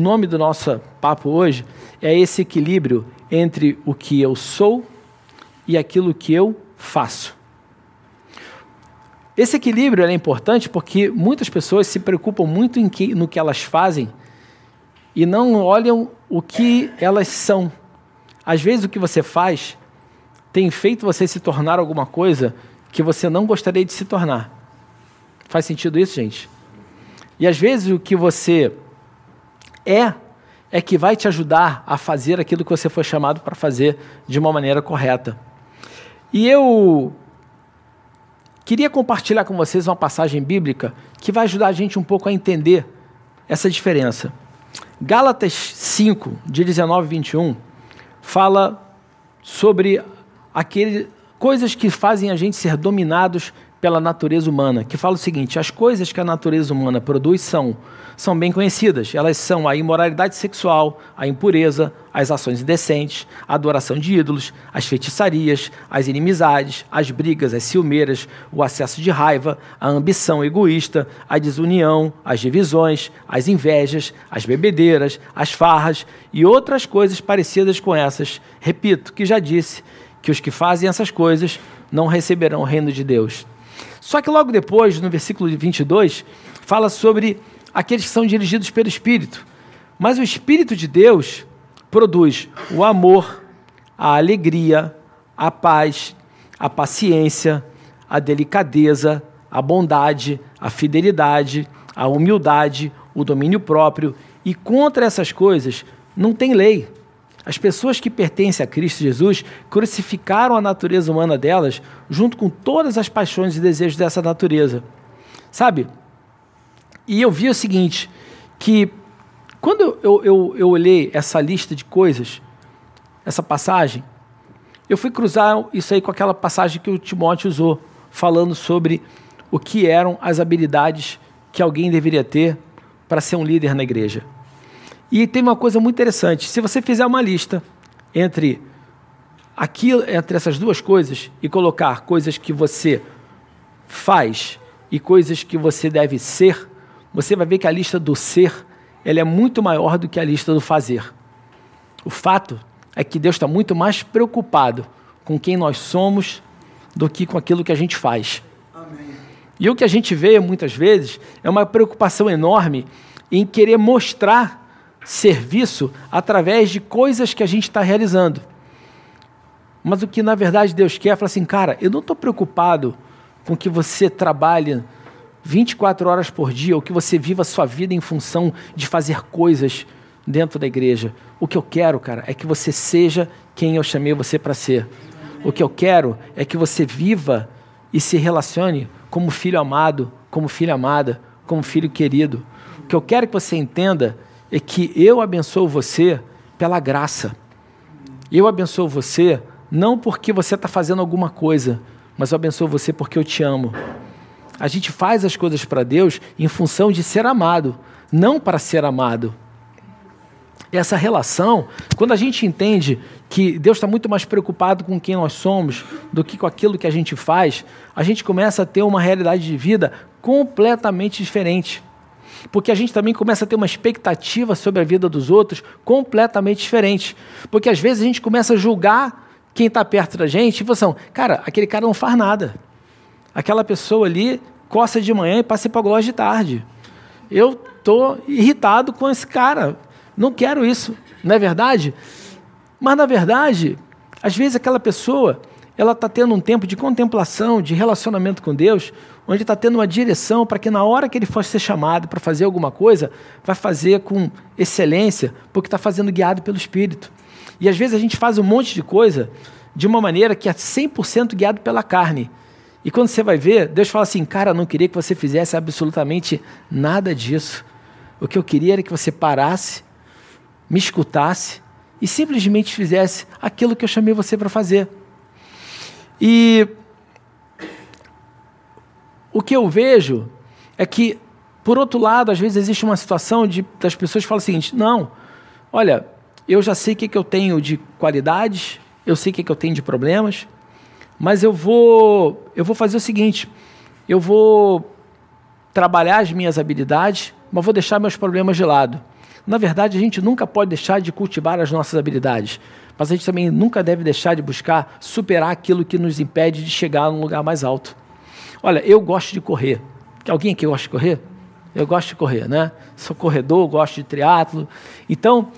nome do nosso papo hoje é esse equilíbrio entre o que eu sou e aquilo que eu faço. Esse equilíbrio é importante porque muitas pessoas se preocupam muito que, no que elas fazem e não olham o que elas são. Às vezes o que você faz tem feito você se tornar alguma coisa que você não gostaria de se tornar. Faz sentido isso, gente? E às vezes o que você é é que vai te ajudar a fazer aquilo que você foi chamado para fazer de uma maneira correta. E eu queria compartilhar com vocês uma passagem bíblica que vai ajudar a gente um pouco a entender essa diferença. Gálatas 5, de 19 e 21, fala sobre aquele, coisas que fazem a gente ser dominados pela natureza humana, que fala o seguinte: as coisas que a natureza humana produz são, são bem conhecidas. Elas são a imoralidade sexual, a impureza, as ações indecentes, a adoração de ídolos, as feitiçarias, as inimizades, as brigas, as ciumeiras, o acesso de raiva, a ambição egoísta, a desunião, as divisões, as invejas, as bebedeiras, as farras e outras coisas parecidas com essas. Repito que já disse que os que fazem essas coisas não receberão o reino de Deus. Só que logo depois, no versículo 22, fala sobre aqueles que são dirigidos pelo Espírito. Mas o Espírito de Deus produz o amor, a alegria, a paz, a paciência, a delicadeza, a bondade, a fidelidade, a humildade, o domínio próprio. E contra essas coisas não tem lei. As pessoas que pertencem a Cristo Jesus crucificaram a natureza humana delas junto com todas as paixões e desejos dessa natureza. Sabe? E eu vi o seguinte, que quando eu, eu, eu olhei essa lista de coisas, essa passagem, eu fui cruzar isso aí com aquela passagem que o Timóteo usou, falando sobre o que eram as habilidades que alguém deveria ter para ser um líder na igreja. E tem uma coisa muito interessante: se você fizer uma lista entre aquilo, entre essas duas coisas e colocar coisas que você faz e coisas que você deve ser, você vai ver que a lista do ser ela é muito maior do que a lista do fazer. O fato é que Deus está muito mais preocupado com quem nós somos do que com aquilo que a gente faz. Amém. E o que a gente vê muitas vezes é uma preocupação enorme em querer mostrar serviço através de coisas que a gente está realizando. Mas o que na verdade Deus quer é falar assim, cara, eu não estou preocupado com que você trabalhe 24 horas por dia ou que você viva a sua vida em função de fazer coisas dentro da igreja. O que eu quero, cara, é que você seja quem eu chamei você para ser. O que eu quero é que você viva e se relacione como filho amado, como filha amada, como filho querido. O que eu quero que você entenda é que eu abençoo você pela graça. Eu abençoo você não porque você está fazendo alguma coisa, mas eu abençoo você porque eu te amo. A gente faz as coisas para Deus em função de ser amado, não para ser amado. Essa relação, quando a gente entende que Deus está muito mais preocupado com quem nós somos do que com aquilo que a gente faz, a gente começa a ter uma realidade de vida completamente diferente. Porque a gente também começa a ter uma expectativa sobre a vida dos outros completamente diferente. Porque às vezes a gente começa a julgar quem está perto da gente e fala assim, cara, aquele cara não faz nada. Aquela pessoa ali coça de manhã e passa para a de tarde. Eu estou irritado com esse cara. Não quero isso. Não é verdade? Mas, na verdade, às vezes aquela pessoa ela está tendo um tempo de contemplação, de relacionamento com Deus, onde está tendo uma direção para que na hora que ele for ser chamado para fazer alguma coisa, vai fazer com excelência, porque está fazendo guiado pelo Espírito. E às vezes a gente faz um monte de coisa de uma maneira que é 100% guiado pela carne. E quando você vai ver, Deus fala assim: Cara, não queria que você fizesse absolutamente nada disso. O que eu queria era que você parasse, me escutasse e simplesmente fizesse aquilo que eu chamei você para fazer. E o que eu vejo é que, por outro lado, às vezes existe uma situação de, das pessoas que falam o seguinte: não, olha, eu já sei o que, que eu tenho de qualidades, eu sei o que, que eu tenho de problemas, mas eu vou, eu vou fazer o seguinte: eu vou trabalhar as minhas habilidades, mas vou deixar meus problemas de lado. Na verdade, a gente nunca pode deixar de cultivar as nossas habilidades, mas a gente também nunca deve deixar de buscar superar aquilo que nos impede de chegar num lugar mais alto. Olha, eu gosto de correr. Alguém aqui gosta de correr? Eu gosto de correr, né? Sou corredor, gosto de triatlo. Então,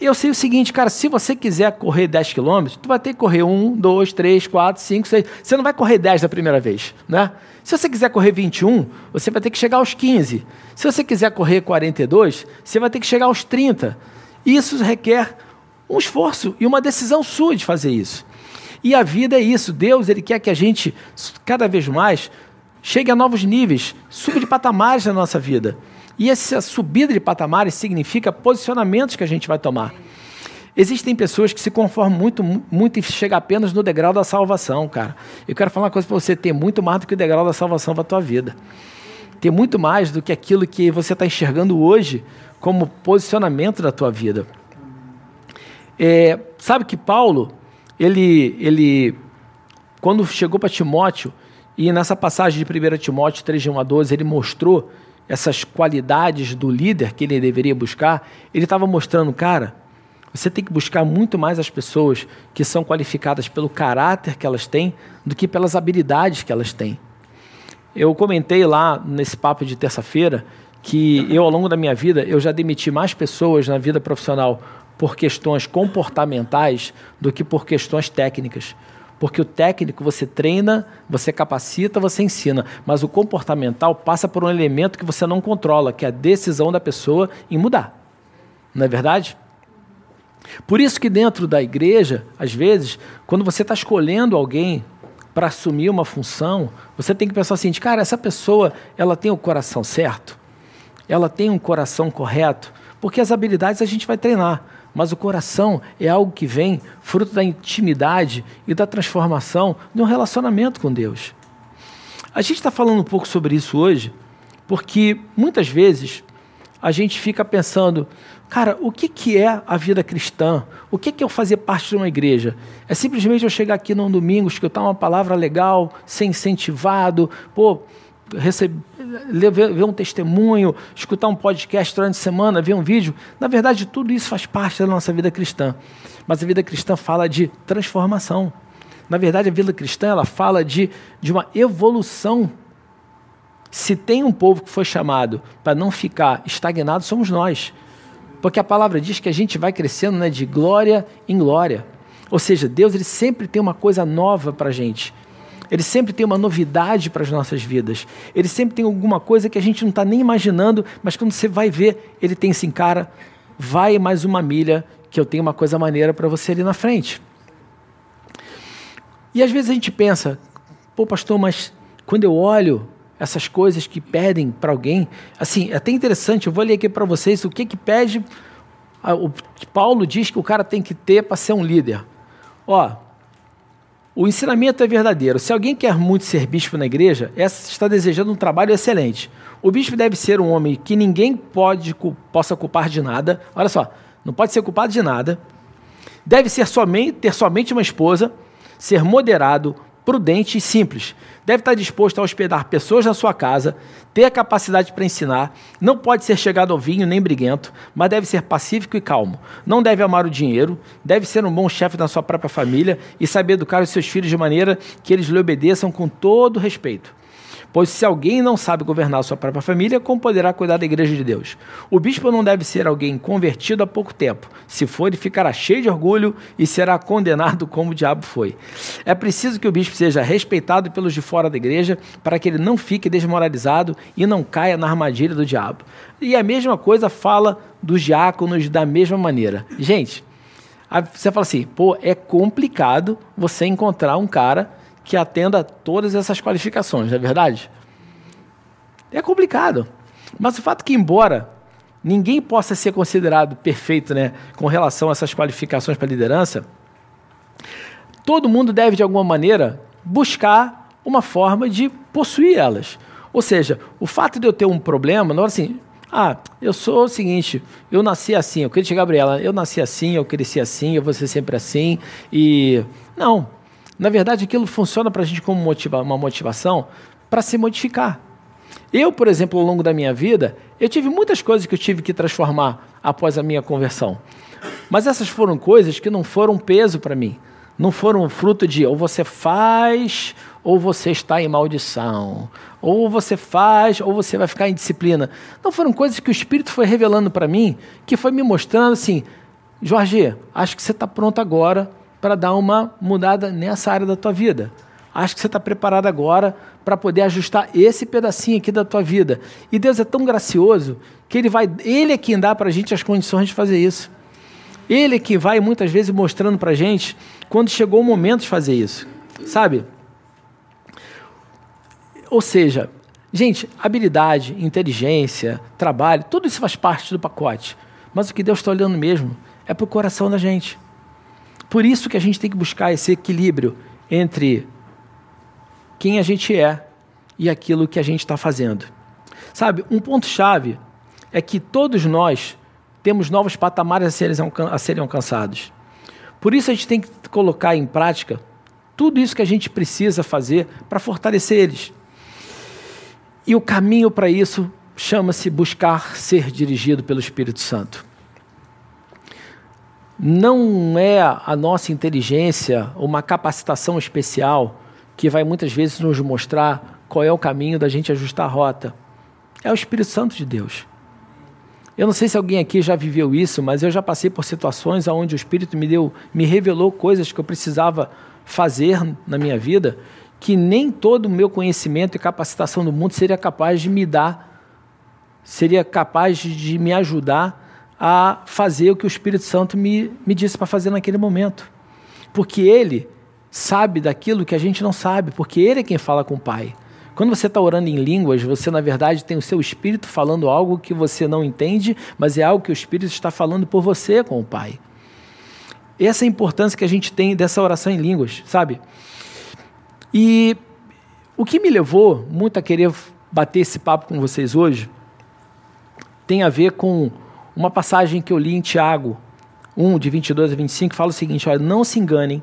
eu sei o seguinte, cara, se você quiser correr 10 quilômetros, tu vai ter que correr 1, 2, 3, 4, 5, 6. Você não vai correr 10 da primeira vez, né? Se você quiser correr 21, você vai ter que chegar aos 15. Se você quiser correr 42, você vai ter que chegar aos 30. Isso requer um esforço e uma decisão sua de fazer isso. E a vida é isso. Deus, ele quer que a gente cada vez mais chegue a novos níveis, suba de patamares na nossa vida. E essa subida de patamares significa posicionamentos que a gente vai tomar. Existem pessoas que se conformam muito, muito e chegam apenas no degrau da salvação, cara. Eu quero falar uma coisa para você: tem muito mais do que o degrau da salvação para a tua vida. Tem muito mais do que aquilo que você está enxergando hoje como posicionamento da tua vida. É, sabe que Paulo, ele, ele quando chegou para Timóteo, e nessa passagem de 1 Timóteo 3, de 1 a 12, ele mostrou essas qualidades do líder que ele deveria buscar. Ele estava mostrando, cara, você tem que buscar muito mais as pessoas que são qualificadas pelo caráter que elas têm do que pelas habilidades que elas têm. Eu comentei lá nesse papo de terça-feira que eu, ao longo da minha vida, eu já demiti mais pessoas na vida profissional por questões comportamentais do que por questões técnicas. Porque o técnico você treina, você capacita, você ensina, mas o comportamental passa por um elemento que você não controla, que é a decisão da pessoa em mudar. Não é verdade? Por isso que dentro da igreja, às vezes, quando você está escolhendo alguém para assumir uma função, você tem que pensar assim, cara, essa pessoa, ela tem o coração certo? Ela tem um coração correto? Porque as habilidades a gente vai treinar mas o coração é algo que vem fruto da intimidade e da transformação de um relacionamento com Deus. A gente está falando um pouco sobre isso hoje, porque muitas vezes a gente fica pensando, cara, o que, que é a vida cristã? O que, que é eu fazer parte de uma igreja? É simplesmente eu chegar aqui num domingo, escutar uma palavra legal, ser incentivado, pô, receber, ver, um testemunho, escutar um podcast durante a semana, ver um vídeo. Na verdade, tudo isso faz parte da nossa vida cristã. Mas a vida cristã fala de transformação. Na verdade, a vida cristã ela fala de, de uma evolução. Se tem um povo que foi chamado para não ficar estagnado, somos nós. Porque a palavra diz que a gente vai crescendo né, de glória em glória. Ou seja, Deus ele sempre tem uma coisa nova para a gente. Ele sempre tem uma novidade para as nossas vidas. Ele sempre tem alguma coisa que a gente não está nem imaginando, mas quando você vai ver, ele tem assim, cara, vai mais uma milha, que eu tenho uma coisa maneira para você ali na frente. E às vezes a gente pensa, pô, pastor, mas quando eu olho essas coisas que pedem para alguém, assim, é até interessante, eu vou ler aqui para vocês o que que pede. O Paulo diz que o cara tem que ter para ser um líder. Ó, o ensinamento é verdadeiro. Se alguém quer muito ser bispo na igreja, está desejando um trabalho excelente. O bispo deve ser um homem que ninguém pode, possa culpar de nada. Olha só, não pode ser culpado de nada. Deve ser somente, ter somente uma esposa, ser moderado, prudente e simples. Deve estar disposto a hospedar pessoas na sua casa, ter a capacidade para ensinar, não pode ser chegado ao vinho nem briguento, mas deve ser pacífico e calmo. Não deve amar o dinheiro, deve ser um bom chefe da sua própria família e saber educar os seus filhos de maneira que eles lhe obedeçam com todo respeito. Pois se alguém não sabe governar sua própria família, como poderá cuidar da igreja de Deus? O bispo não deve ser alguém convertido há pouco tempo. Se for, ele ficará cheio de orgulho e será condenado como o diabo foi. É preciso que o bispo seja respeitado pelos de fora da igreja para que ele não fique desmoralizado e não caia na armadilha do diabo. E a mesma coisa fala dos diáconos da mesma maneira. Gente, você fala assim, pô, é complicado você encontrar um cara que atenda todas essas qualificações, não é verdade? É complicado. Mas o fato que, embora ninguém possa ser considerado perfeito né, com relação a essas qualificações para liderança, todo mundo deve, de alguma maneira, buscar uma forma de possuir elas. Ou seja, o fato de eu ter um problema, não é assim, ah, eu sou o seguinte, eu nasci assim, eu queria Gabriela, eu nasci assim, eu cresci assim, eu vou ser sempre assim, e. Não, na verdade, aquilo funciona para a gente como motiva uma motivação para se modificar. Eu, por exemplo, ao longo da minha vida, eu tive muitas coisas que eu tive que transformar após a minha conversão. Mas essas foram coisas que não foram peso para mim. Não foram fruto de ou você faz ou você está em maldição. Ou você faz ou você vai ficar em disciplina. Não foram coisas que o Espírito foi revelando para mim, que foi me mostrando assim: Jorge, acho que você está pronto agora para dar uma mudada nessa área da tua vida. Acho que você está preparado agora para poder ajustar esse pedacinho aqui da tua vida. E Deus é tão gracioso que Ele vai, Ele é quem dá para a gente as condições de fazer isso. Ele é que vai muitas vezes mostrando para a gente quando chegou o momento de fazer isso, sabe? Ou seja, gente, habilidade, inteligência, trabalho, tudo isso faz parte do pacote. Mas o que Deus está olhando mesmo é para o coração da gente. Por isso que a gente tem que buscar esse equilíbrio entre quem a gente é e aquilo que a gente está fazendo. Sabe, um ponto-chave é que todos nós temos novos patamares a serem, a serem alcançados. Por isso a gente tem que colocar em prática tudo isso que a gente precisa fazer para fortalecer eles. E o caminho para isso chama-se buscar ser dirigido pelo Espírito Santo. Não é a nossa inteligência, uma capacitação especial que vai muitas vezes nos mostrar qual é o caminho da gente ajustar a rota. É o Espírito Santo de Deus. Eu não sei se alguém aqui já viveu isso, mas eu já passei por situações onde o Espírito me deu, me revelou coisas que eu precisava fazer na minha vida, que nem todo o meu conhecimento e capacitação do mundo seria capaz de me dar, seria capaz de me ajudar a fazer o que o Espírito Santo me, me disse para fazer naquele momento. Porque Ele sabe daquilo que a gente não sabe, porque Ele é quem fala com o Pai. Quando você está orando em línguas, você na verdade tem o seu espírito falando algo que você não entende, mas é algo que o espírito está falando por você com o Pai. Essa é a importância que a gente tem dessa oração em línguas, sabe? E o que me levou muito a querer bater esse papo com vocês hoje tem a ver com uma passagem que eu li em Tiago 1, de 22 a 25, que fala o seguinte: olha, não se enganem,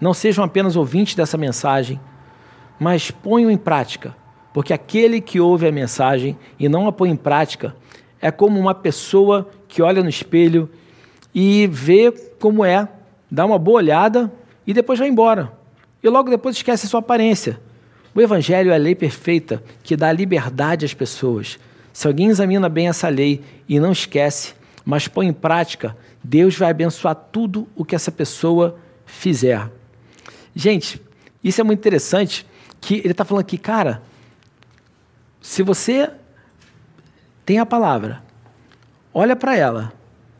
não sejam apenas ouvintes dessa mensagem mas ponham em prática, porque aquele que ouve a mensagem e não a põe em prática é como uma pessoa que olha no espelho e vê como é, dá uma boa olhada e depois vai embora. E logo depois esquece a sua aparência. O Evangelho é a lei perfeita que dá liberdade às pessoas. Se alguém examina bem essa lei e não esquece, mas põe em prática, Deus vai abençoar tudo o que essa pessoa fizer. Gente, isso é muito interessante que ele está falando aqui, cara, se você tem a palavra, olha para ela,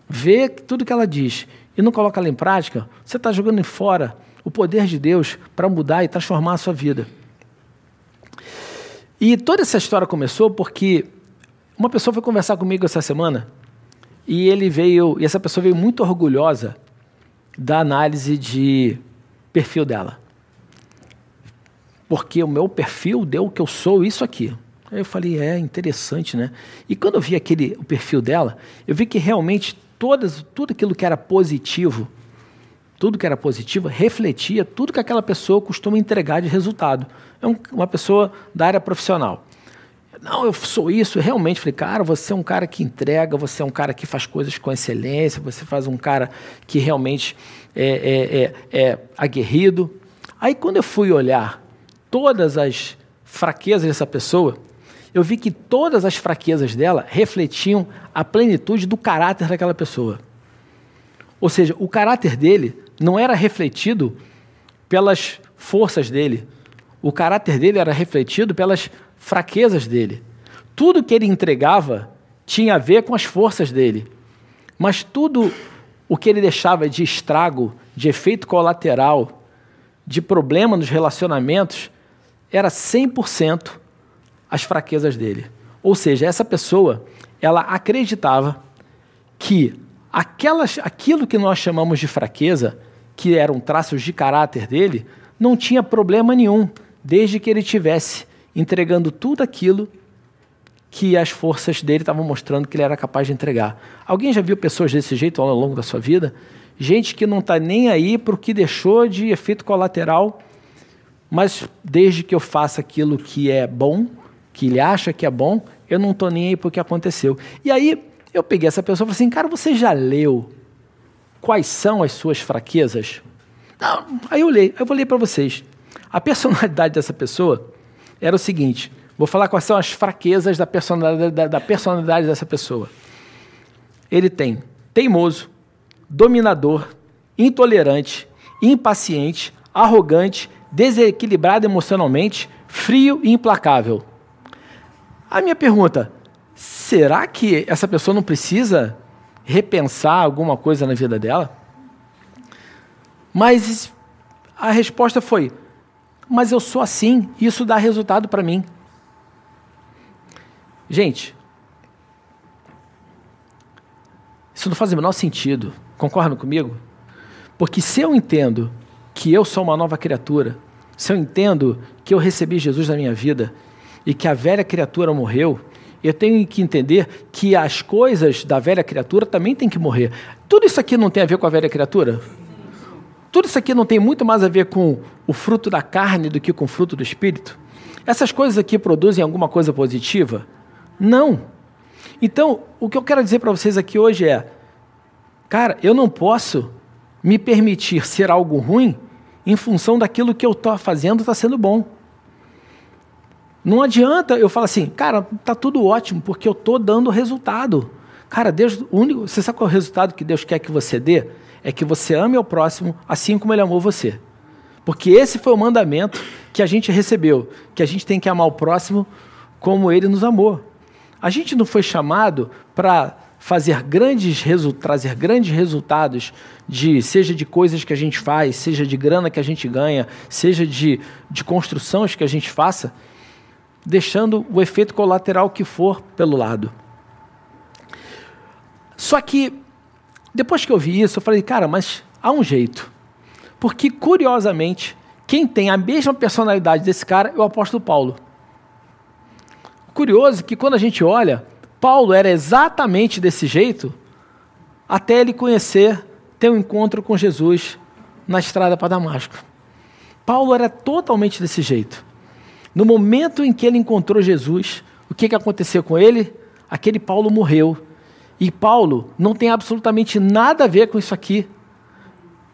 vê tudo que ela diz e não coloca ela em prática, você está jogando em fora o poder de Deus para mudar e transformar a sua vida. E toda essa história começou porque uma pessoa foi conversar comigo essa semana e ele veio, e essa pessoa veio muito orgulhosa da análise de perfil dela porque o meu perfil deu o que eu sou, isso aqui. Aí eu falei, é interessante, né? E quando eu vi aquele, o perfil dela, eu vi que realmente todas, tudo aquilo que era positivo, tudo que era positivo, refletia tudo que aquela pessoa costuma entregar de resultado. É um, uma pessoa da área profissional. Não, eu sou isso, realmente. Falei, cara, você é um cara que entrega, você é um cara que faz coisas com excelência, você faz um cara que realmente é, é, é, é aguerrido. Aí quando eu fui olhar todas as fraquezas dessa pessoa, eu vi que todas as fraquezas dela refletiam a plenitude do caráter daquela pessoa. Ou seja, o caráter dele não era refletido pelas forças dele. O caráter dele era refletido pelas fraquezas dele. Tudo que ele entregava tinha a ver com as forças dele. Mas tudo o que ele deixava de estrago, de efeito colateral, de problema nos relacionamentos, era 100% as fraquezas dele. Ou seja, essa pessoa, ela acreditava que aquelas, aquilo que nós chamamos de fraqueza, que eram traços de caráter dele, não tinha problema nenhum, desde que ele tivesse entregando tudo aquilo que as forças dele estavam mostrando que ele era capaz de entregar. Alguém já viu pessoas desse jeito ao longo da sua vida? Gente que não está nem aí para o que deixou de efeito colateral mas desde que eu faça aquilo que é bom, que ele acha que é bom, eu não estou nem aí para o que aconteceu. E aí Eu peguei essa pessoa e falei assim, cara, você já leu quais são as suas fraquezas? Não. Aí eu olhei, eu vou ler para vocês. A personalidade dessa pessoa era o seguinte: vou falar quais são as fraquezas da personalidade, da, da personalidade dessa pessoa. Ele tem teimoso, dominador, intolerante, impaciente, arrogante, desequilibrado emocionalmente, frio e implacável. A minha pergunta: será que essa pessoa não precisa repensar alguma coisa na vida dela? Mas a resposta foi: mas eu sou assim, isso dá resultado para mim. Gente, isso não faz o menor sentido. Concordam comigo? Porque se eu entendo que eu sou uma nova criatura, se eu entendo que eu recebi Jesus na minha vida e que a velha criatura morreu, eu tenho que entender que as coisas da velha criatura também têm que morrer. Tudo isso aqui não tem a ver com a velha criatura? Tudo isso aqui não tem muito mais a ver com o fruto da carne do que com o fruto do espírito? Essas coisas aqui produzem alguma coisa positiva? Não. Então, o que eu quero dizer para vocês aqui hoje é: cara, eu não posso me permitir ser algo ruim em função daquilo que eu estou fazendo está sendo bom. Não adianta eu falar assim, cara, tá tudo ótimo, porque eu estou dando resultado. Cara, Deus, o único, você sabe qual é o resultado que Deus quer que você dê? É que você ame ao próximo assim como ele amou você. Porque esse foi o mandamento que a gente recebeu, que a gente tem que amar o próximo como ele nos amou. A gente não foi chamado para fazer grandes trazer grandes resultados de seja de coisas que a gente faz, seja de grana que a gente ganha, seja de, de construções que a gente faça, deixando o efeito colateral que for pelo lado. Só que depois que eu vi isso, eu falei, cara, mas há um jeito. Porque, curiosamente, quem tem a mesma personalidade desse cara é o apóstolo Paulo. Curioso que quando a gente olha, Paulo era exatamente desse jeito até ele conhecer, ter um encontro com Jesus na estrada para Damasco. Paulo era totalmente desse jeito. No momento em que ele encontrou Jesus, o que, que aconteceu com ele? Aquele Paulo morreu e Paulo não tem absolutamente nada a ver com isso aqui.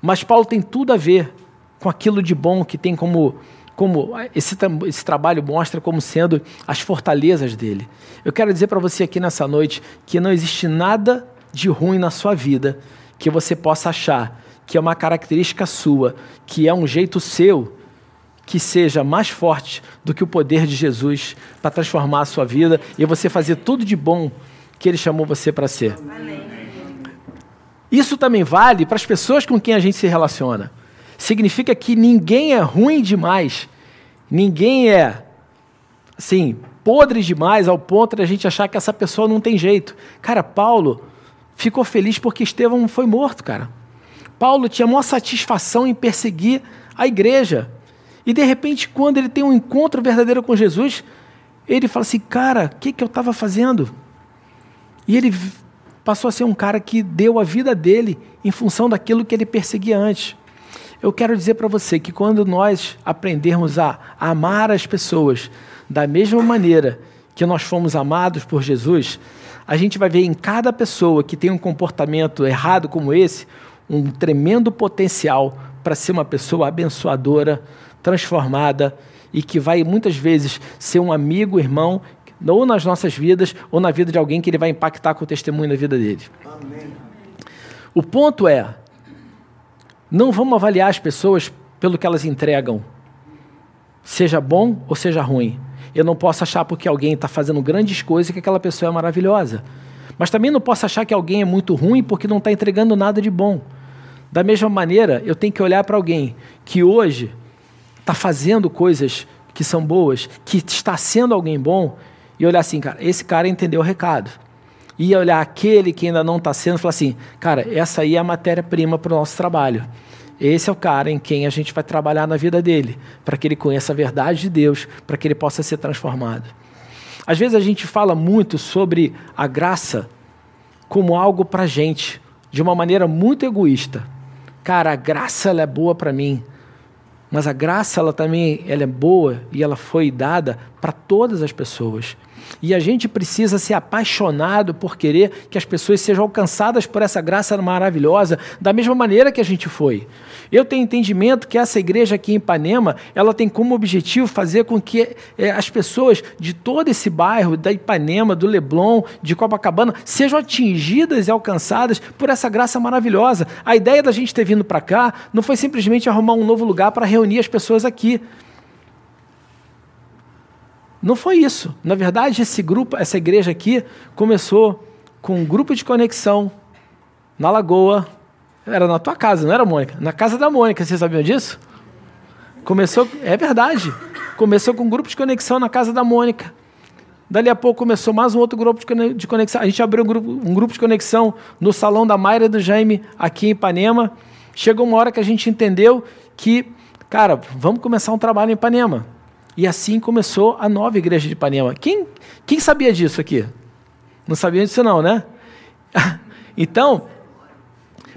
Mas Paulo tem tudo a ver com aquilo de bom que tem como, como esse, esse trabalho mostra como sendo as fortalezas dele. Eu quero dizer para você aqui nessa noite que não existe nada de ruim na sua vida que você possa achar que é uma característica sua, que é um jeito seu, que seja mais forte do que o poder de Jesus para transformar a sua vida e você fazer tudo de bom que Ele chamou você para ser. Isso também vale para as pessoas com quem a gente se relaciona. Significa que ninguém é ruim demais, ninguém é, assim, podre demais ao ponto de a gente achar que essa pessoa não tem jeito. Cara, Paulo ficou feliz porque Estevão foi morto, cara. Paulo tinha maior satisfação em perseguir a igreja. E de repente, quando ele tem um encontro verdadeiro com Jesus, ele fala assim: Cara, o que, que eu estava fazendo? E ele passou a ser um cara que deu a vida dele em função daquilo que ele perseguia antes. Eu quero dizer para você que quando nós aprendermos a amar as pessoas da mesma maneira que nós fomos amados por Jesus, a gente vai ver em cada pessoa que tem um comportamento errado como esse, um tremendo potencial para ser uma pessoa abençoadora, transformada e que vai muitas vezes ser um amigo, irmão ou nas nossas vidas, ou na vida de alguém que ele vai impactar com o testemunho da vida dele. Amém. O ponto é, não vamos avaliar as pessoas pelo que elas entregam, seja bom ou seja ruim. Eu não posso achar porque alguém está fazendo grandes coisas que aquela pessoa é maravilhosa. Mas também não posso achar que alguém é muito ruim porque não está entregando nada de bom. Da mesma maneira, eu tenho que olhar para alguém que hoje está fazendo coisas que são boas, que está sendo alguém bom, e olhar assim, cara, esse cara entendeu o recado. E olhar aquele que ainda não está sendo falar assim, cara, essa aí é a matéria-prima para o nosso trabalho. Esse é o cara em quem a gente vai trabalhar na vida dele, para que ele conheça a verdade de Deus, para que ele possa ser transformado. Às vezes a gente fala muito sobre a graça como algo para gente, de uma maneira muito egoísta. Cara, a graça ela é boa para mim, mas a graça ela também ela é boa e ela foi dada para todas as pessoas. E a gente precisa ser apaixonado por querer que as pessoas sejam alcançadas por essa graça maravilhosa, da mesma maneira que a gente foi. Eu tenho entendimento que essa igreja aqui em Ipanema, ela tem como objetivo fazer com que é, as pessoas de todo esse bairro, da Ipanema, do Leblon, de Copacabana, sejam atingidas e alcançadas por essa graça maravilhosa. A ideia da gente ter vindo para cá não foi simplesmente arrumar um novo lugar para reunir as pessoas aqui. Não foi isso. Na verdade, esse grupo, essa igreja aqui, começou com um grupo de conexão na Lagoa. Era na tua casa, não era, Mônica? Na casa da Mônica, vocês sabiam disso? Começou, é verdade. Começou com um grupo de conexão na casa da Mônica. Dali a pouco começou mais um outro grupo de conexão. A gente abriu um grupo, um grupo de conexão no salão da Mayra e do Jaime, aqui em Ipanema. Chegou uma hora que a gente entendeu que, cara, vamos começar um trabalho em Ipanema. E assim começou a nova igreja de Ipanema. Quem, quem sabia disso aqui? Não sabia disso não, né? então,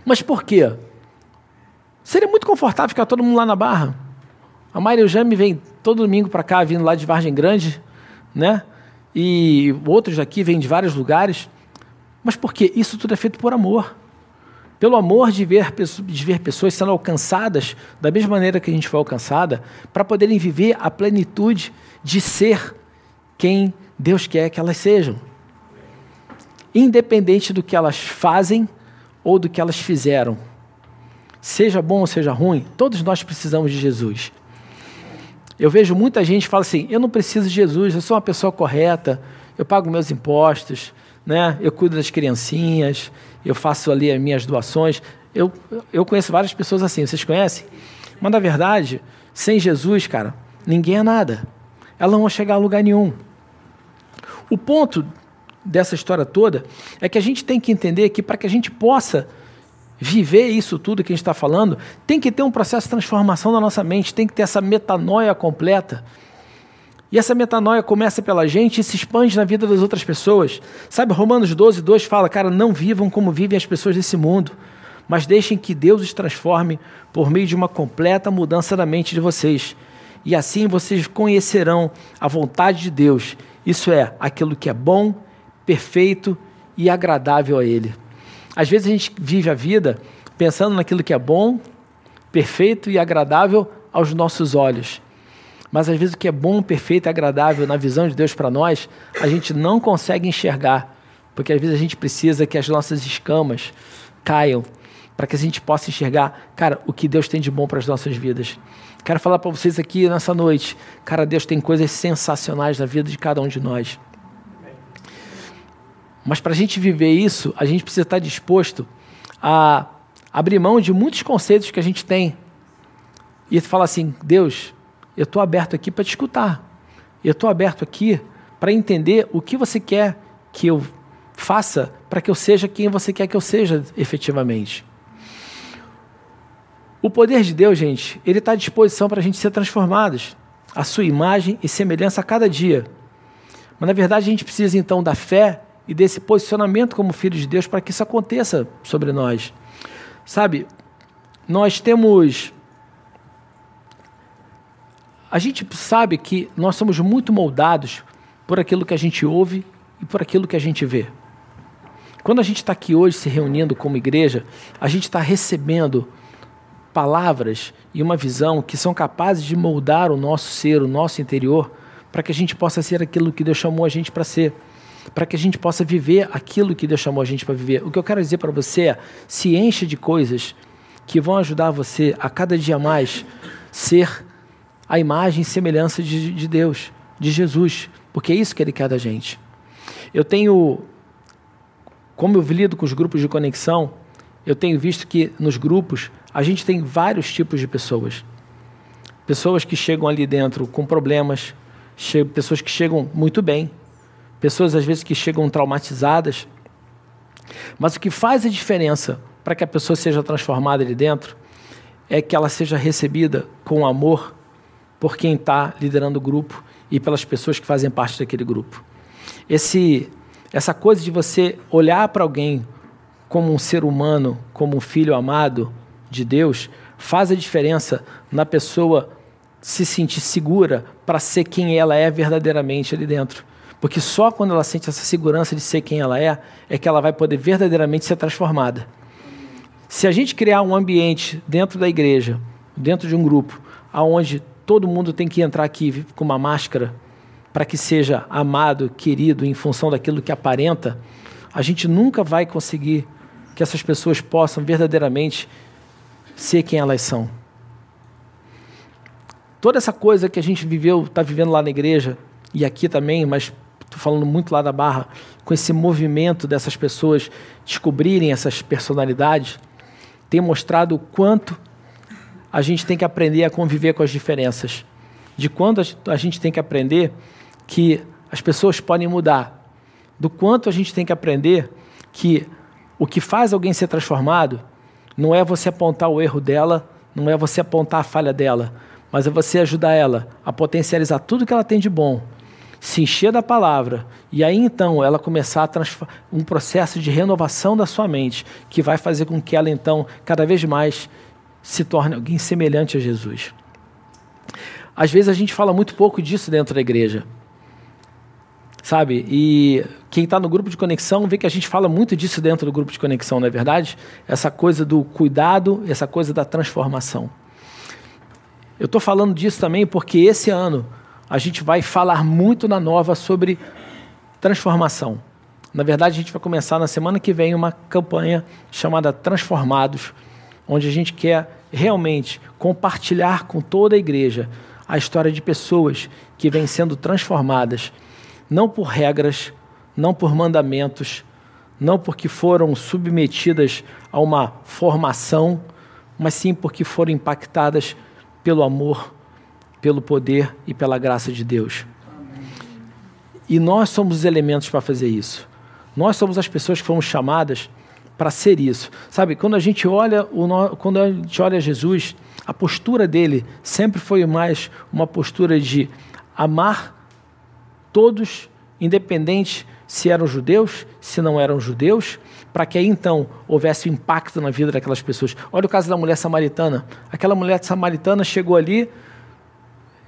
mas por quê? Seria muito confortável ficar todo mundo lá na Barra. A Maria Eugênio vem todo domingo para cá, vindo lá de Vargem Grande, né? E outros aqui vêm de vários lugares. Mas por quê? Isso tudo é feito por amor pelo amor de ver, de ver pessoas sendo alcançadas da mesma maneira que a gente foi alcançada, para poderem viver a plenitude de ser quem Deus quer que elas sejam. Independente do que elas fazem ou do que elas fizeram. Seja bom ou seja ruim, todos nós precisamos de Jesus. Eu vejo muita gente fala assim: eu não preciso de Jesus, eu sou uma pessoa correta, eu pago meus impostos, né? eu cuido das criancinhas, eu faço ali as minhas doações. Eu, eu conheço várias pessoas assim, vocês conhecem? Mas na verdade, sem Jesus, cara, ninguém é nada. Elas não vão chegar a lugar nenhum. O ponto dessa história toda é que a gente tem que entender que para que a gente possa viver isso tudo que a gente está falando, tem que ter um processo de transformação da nossa mente, tem que ter essa metanoia completa. E essa metanoia começa pela gente e se expande na vida das outras pessoas. Sabe, Romanos 12, 2 fala, cara, não vivam como vivem as pessoas desse mundo, mas deixem que Deus os transforme por meio de uma completa mudança da mente de vocês. E assim vocês conhecerão a vontade de Deus, isso é, aquilo que é bom, perfeito e agradável a Ele. Às vezes a gente vive a vida pensando naquilo que é bom, perfeito e agradável aos nossos olhos. Mas às vezes o que é bom, perfeito e agradável na visão de Deus para nós, a gente não consegue enxergar, porque às vezes a gente precisa que as nossas escamas caiam para que a gente possa enxergar, cara, o que Deus tem de bom para as nossas vidas. Quero falar para vocês aqui nessa noite, cara, Deus tem coisas sensacionais na vida de cada um de nós. Mas para a gente viver isso, a gente precisa estar disposto a abrir mão de muitos conceitos que a gente tem e falar assim: Deus, eu estou aberto aqui para te escutar. Eu estou aberto aqui para entender o que você quer que eu faça para que eu seja quem você quer que eu seja efetivamente. O poder de Deus, gente, ele está à disposição para a gente ser transformados, a sua imagem e semelhança a cada dia. Mas na verdade a gente precisa então da fé e desse posicionamento como filhos de Deus para que isso aconteça sobre nós. Sabe, nós temos a gente sabe que nós somos muito moldados por aquilo que a gente ouve e por aquilo que a gente vê. Quando a gente está aqui hoje se reunindo como igreja, a gente está recebendo palavras e uma visão que são capazes de moldar o nosso ser, o nosso interior, para que a gente possa ser aquilo que Deus chamou a gente para ser, para que a gente possa viver aquilo que Deus chamou a gente para viver. O que eu quero dizer para você é: se encha de coisas que vão ajudar você a cada dia mais ser a imagem e semelhança de, de Deus, de Jesus, porque é isso que Ele quer da gente. Eu tenho, como eu lido com os grupos de conexão, eu tenho visto que nos grupos a gente tem vários tipos de pessoas. Pessoas que chegam ali dentro com problemas, pessoas que chegam muito bem, pessoas às vezes que chegam traumatizadas. Mas o que faz a diferença para que a pessoa seja transformada ali dentro é que ela seja recebida com amor por quem está liderando o grupo e pelas pessoas que fazem parte daquele grupo. Esse, essa coisa de você olhar para alguém como um ser humano, como um filho amado de Deus, faz a diferença na pessoa se sentir segura para ser quem ela é verdadeiramente ali dentro. Porque só quando ela sente essa segurança de ser quem ela é, é que ela vai poder verdadeiramente ser transformada. Se a gente criar um ambiente dentro da igreja, dentro de um grupo, aonde todo mundo tem que entrar aqui com uma máscara para que seja amado, querido, em função daquilo que aparenta, a gente nunca vai conseguir que essas pessoas possam verdadeiramente ser quem elas são. Toda essa coisa que a gente viveu, está vivendo lá na igreja e aqui também, mas estou falando muito lá da Barra, com esse movimento dessas pessoas descobrirem essas personalidades, tem mostrado o quanto a gente tem que aprender a conviver com as diferenças. De quando a gente tem que aprender que as pessoas podem mudar. Do quanto a gente tem que aprender que o que faz alguém ser transformado não é você apontar o erro dela, não é você apontar a falha dela, mas é você ajudar ela a potencializar tudo que ela tem de bom, se encher da palavra e aí então ela começar um processo de renovação da sua mente, que vai fazer com que ela então cada vez mais se torne alguém semelhante a Jesus. Às vezes a gente fala muito pouco disso dentro da igreja sabe? E quem está no grupo de conexão vê que a gente fala muito disso dentro do grupo de conexão, não é verdade? Essa coisa do cuidado, essa coisa da transformação. Eu estou falando disso também porque esse ano a gente vai falar muito na nova sobre transformação. Na verdade, a gente vai começar na semana que vem uma campanha chamada Transformados, onde a gente quer realmente compartilhar com toda a igreja a história de pessoas que vêm sendo transformadas não por regras, não por mandamentos, não porque foram submetidas a uma formação, mas sim porque foram impactadas pelo amor, pelo poder e pela graça de Deus. E nós somos os elementos para fazer isso. Nós somos as pessoas que fomos chamadas para ser isso. Sabe, quando a gente olha o quando a gente olha Jesus, a postura dele sempre foi mais uma postura de amar todos, independente se eram judeus, se não eram judeus, para que aí então houvesse um impacto na vida daquelas pessoas. Olha o caso da mulher samaritana. Aquela mulher samaritana chegou ali,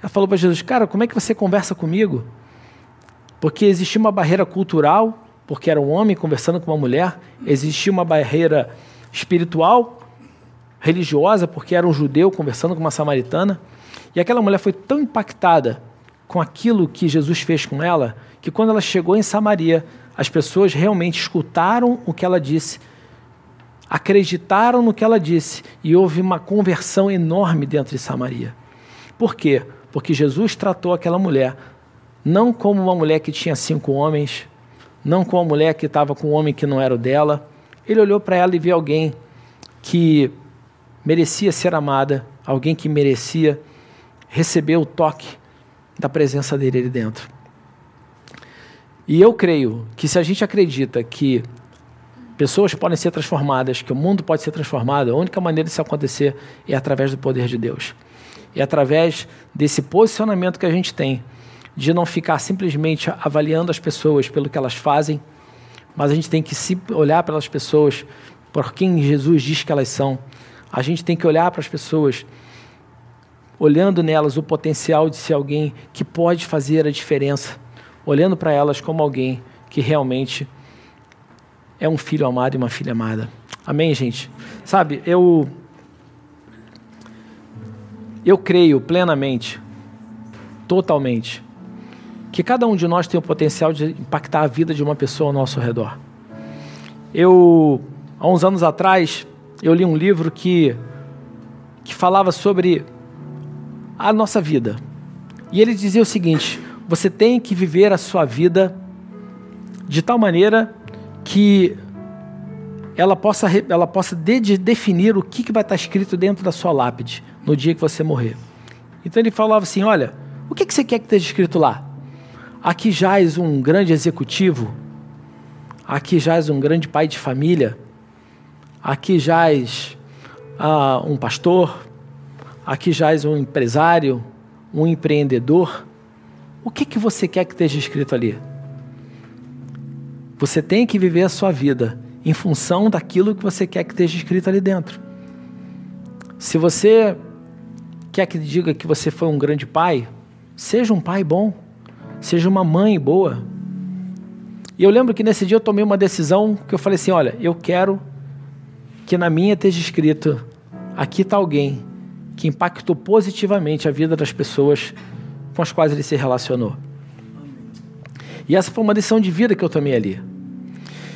ela falou para Jesus: Cara, como é que você conversa comigo? Porque existia uma barreira cultural, porque era um homem conversando com uma mulher, existia uma barreira espiritual, religiosa, porque era um judeu conversando com uma samaritana. E aquela mulher foi tão impactada com aquilo que Jesus fez com ela, que quando ela chegou em Samaria, as pessoas realmente escutaram o que ela disse, acreditaram no que ela disse e houve uma conversão enorme dentro de Samaria. Por quê? Porque Jesus tratou aquela mulher não como uma mulher que tinha cinco homens, não como uma mulher que estava com um homem que não era o dela. Ele olhou para ela e viu alguém que merecia ser amada, alguém que merecia receber o toque da presença dele ali dentro. E eu creio que se a gente acredita que pessoas podem ser transformadas, que o mundo pode ser transformado, a única maneira de isso acontecer é através do poder de Deus. É através desse posicionamento que a gente tem de não ficar simplesmente avaliando as pessoas pelo que elas fazem, mas a gente tem que se olhar para as pessoas por quem Jesus diz que elas são. A gente tem que olhar para as pessoas olhando nelas o potencial de ser alguém que pode fazer a diferença, olhando para elas como alguém que realmente é um filho amado e uma filha amada. Amém, gente? Sabe, eu eu creio plenamente, totalmente, que cada um de nós tem o potencial de impactar a vida de uma pessoa ao nosso redor. Eu, há uns anos atrás, eu li um livro que que falava sobre a nossa vida. E ele dizia o seguinte: você tem que viver a sua vida de tal maneira que ela possa, ela possa de, definir o que, que vai estar escrito dentro da sua lápide no dia que você morrer. Então ele falava assim: olha, o que, que você quer que esteja escrito lá? Aqui jaz um grande executivo, aqui jaz um grande pai de família, aqui jaz ah, um pastor, Aqui jaz um empresário, um empreendedor. O que, que você quer que esteja escrito ali? Você tem que viver a sua vida em função daquilo que você quer que esteja escrito ali dentro. Se você quer que diga que você foi um grande pai, seja um pai bom, seja uma mãe boa, E eu lembro que nesse dia eu tomei uma decisão que eu falei assim: olha, eu quero que na minha esteja escrito: aqui está alguém que impactou positivamente a vida das pessoas com as quais ele se relacionou. E essa foi uma decisão de vida que eu tomei ali.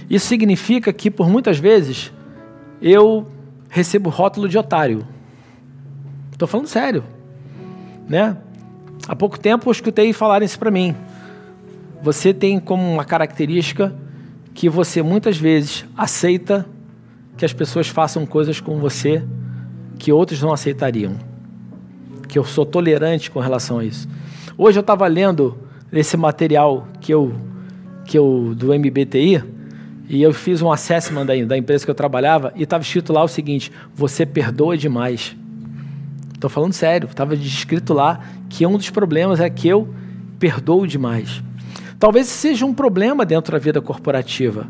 Isso significa que, por muitas vezes, eu recebo rótulo de otário. Estou falando sério. Né? Há pouco tempo eu escutei falarem isso para mim. Você tem como uma característica que você muitas vezes aceita que as pessoas façam coisas com você que outros não aceitariam. Que eu sou tolerante com relação a isso. Hoje eu estava lendo esse material que eu, que eu do MBTI e eu fiz um assessment da, da empresa que eu trabalhava e estava escrito lá o seguinte: você perdoa demais. Estou falando sério, estava descrito lá que um dos problemas é que eu perdoo demais. Talvez seja um problema dentro da vida corporativa.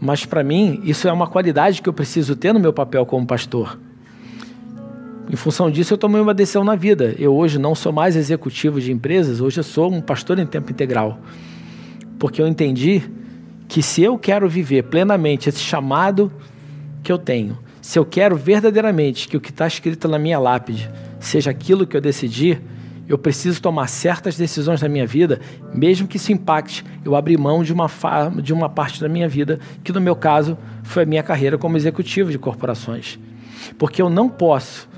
Mas para mim, isso é uma qualidade que eu preciso ter no meu papel como pastor. Em função disso, eu tomei uma decisão na vida. Eu hoje não sou mais executivo de empresas, hoje eu sou um pastor em tempo integral. Porque eu entendi que se eu quero viver plenamente esse chamado que eu tenho, se eu quero verdadeiramente que o que está escrito na minha lápide seja aquilo que eu decidi, eu preciso tomar certas decisões na minha vida, mesmo que isso impacte eu abrir mão de uma, de uma parte da minha vida, que no meu caso foi a minha carreira como executivo de corporações. Porque eu não posso,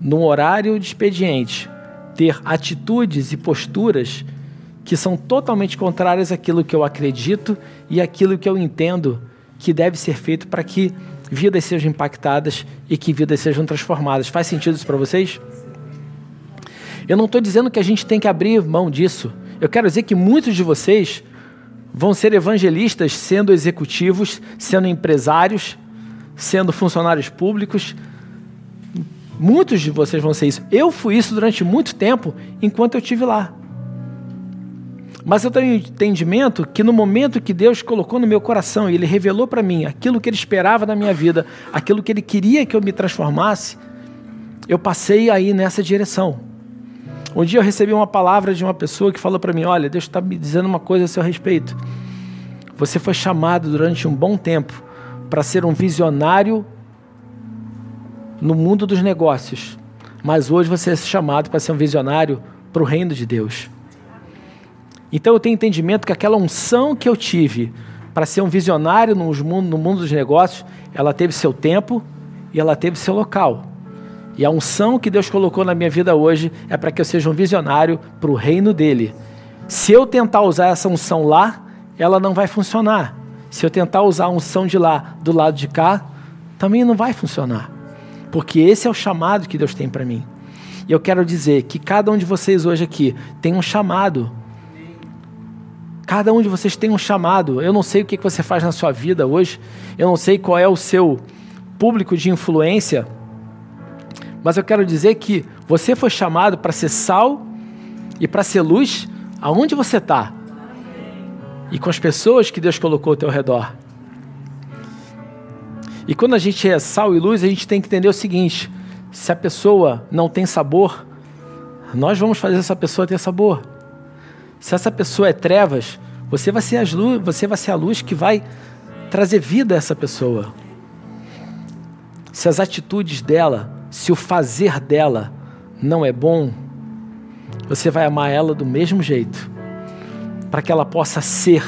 num horário de expediente, ter atitudes e posturas que são totalmente contrárias àquilo que eu acredito e àquilo que eu entendo que deve ser feito para que vidas sejam impactadas e que vidas sejam transformadas. Faz sentido isso para vocês? Eu não estou dizendo que a gente tem que abrir mão disso. Eu quero dizer que muitos de vocês vão ser evangelistas sendo executivos, sendo empresários, sendo funcionários públicos. Muitos de vocês vão ser isso. Eu fui isso durante muito tempo enquanto eu estive lá. Mas eu tenho entendimento que no momento que Deus colocou no meu coração e Ele revelou para mim aquilo que Ele esperava da minha vida, aquilo que Ele queria que eu me transformasse, eu passei aí nessa direção. Um dia eu recebi uma palavra de uma pessoa que falou para mim: Olha, Deus está me dizendo uma coisa a seu respeito. Você foi chamado durante um bom tempo para ser um visionário no mundo dos negócios, mas hoje você é chamado para ser um visionário para o reino de Deus. Então eu tenho entendimento que aquela unção que eu tive para ser um visionário no mundo, no mundo dos negócios, ela teve seu tempo e ela teve seu local. E a unção que Deus colocou na minha vida hoje é para que eu seja um visionário para o reino dele. Se eu tentar usar essa unção lá, ela não vai funcionar. Se eu tentar usar a unção de lá do lado de cá, também não vai funcionar. Porque esse é o chamado que Deus tem para mim. E eu quero dizer que cada um de vocês hoje aqui tem um chamado. Cada um de vocês tem um chamado. Eu não sei o que você faz na sua vida hoje. Eu não sei qual é o seu público de influência mas eu quero dizer que você foi chamado para ser sal e para ser luz aonde você está. E com as pessoas que Deus colocou ao teu redor. E quando a gente é sal e luz, a gente tem que entender o seguinte: se a pessoa não tem sabor, nós vamos fazer essa pessoa ter sabor. Se essa pessoa é trevas, você vai ser, as luz, você vai ser a luz que vai trazer vida a essa pessoa. Se as atitudes dela se o fazer dela não é bom, você vai amar ela do mesmo jeito, para que ela possa ser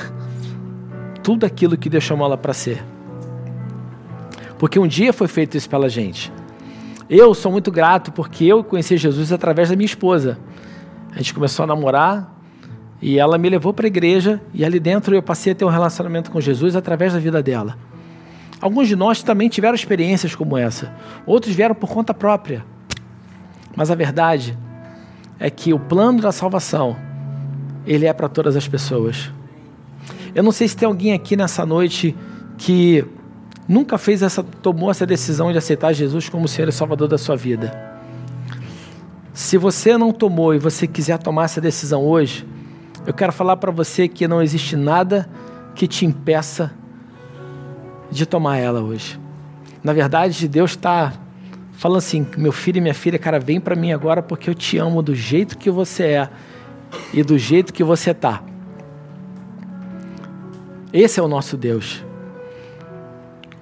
tudo aquilo que Deus chamou ela para ser. Porque um dia foi feito isso pela gente. Eu sou muito grato porque eu conheci Jesus através da minha esposa. A gente começou a namorar e ela me levou para a igreja e ali dentro eu passei a ter um relacionamento com Jesus através da vida dela. Alguns de nós também tiveram experiências como essa, outros vieram por conta própria. Mas a verdade é que o plano da salvação, ele é para todas as pessoas. Eu não sei se tem alguém aqui nessa noite que nunca fez essa, tomou essa decisão de aceitar Jesus como Senhor e Salvador da sua vida. Se você não tomou e você quiser tomar essa decisão hoje, eu quero falar para você que não existe nada que te impeça de tomar ela hoje. Na verdade, Deus está falando assim: meu filho e minha filha, cara, vem para mim agora porque eu te amo do jeito que você é e do jeito que você está. Esse é o nosso Deus.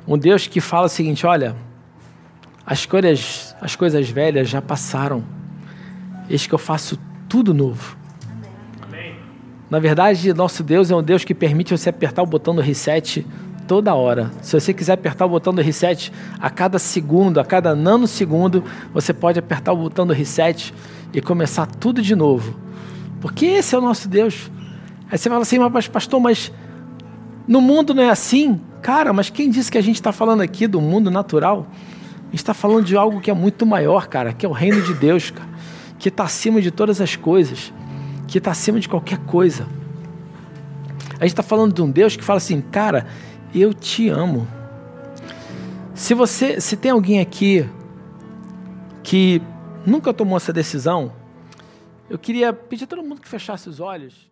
Um Deus que fala o seguinte: olha, as coisas, as coisas velhas já passaram, eis que eu faço tudo novo. Na verdade, nosso Deus é um Deus que permite você apertar o botão do reset toda hora. Se você quiser apertar o botão do reset a cada segundo, a cada nanosegundo, você pode apertar o botão do reset e começar tudo de novo. Porque esse é o nosso Deus. Aí você fala assim, mas pastor, mas no mundo não é assim? Cara, mas quem disse que a gente está falando aqui do mundo natural? A gente está falando de algo que é muito maior, cara, que é o reino de Deus, cara, que está acima de todas as coisas que está acima de qualquer coisa. A gente está falando de um Deus que fala assim, cara, eu te amo. Se você, se tem alguém aqui que nunca tomou essa decisão, eu queria pedir a todo mundo que fechasse os olhos.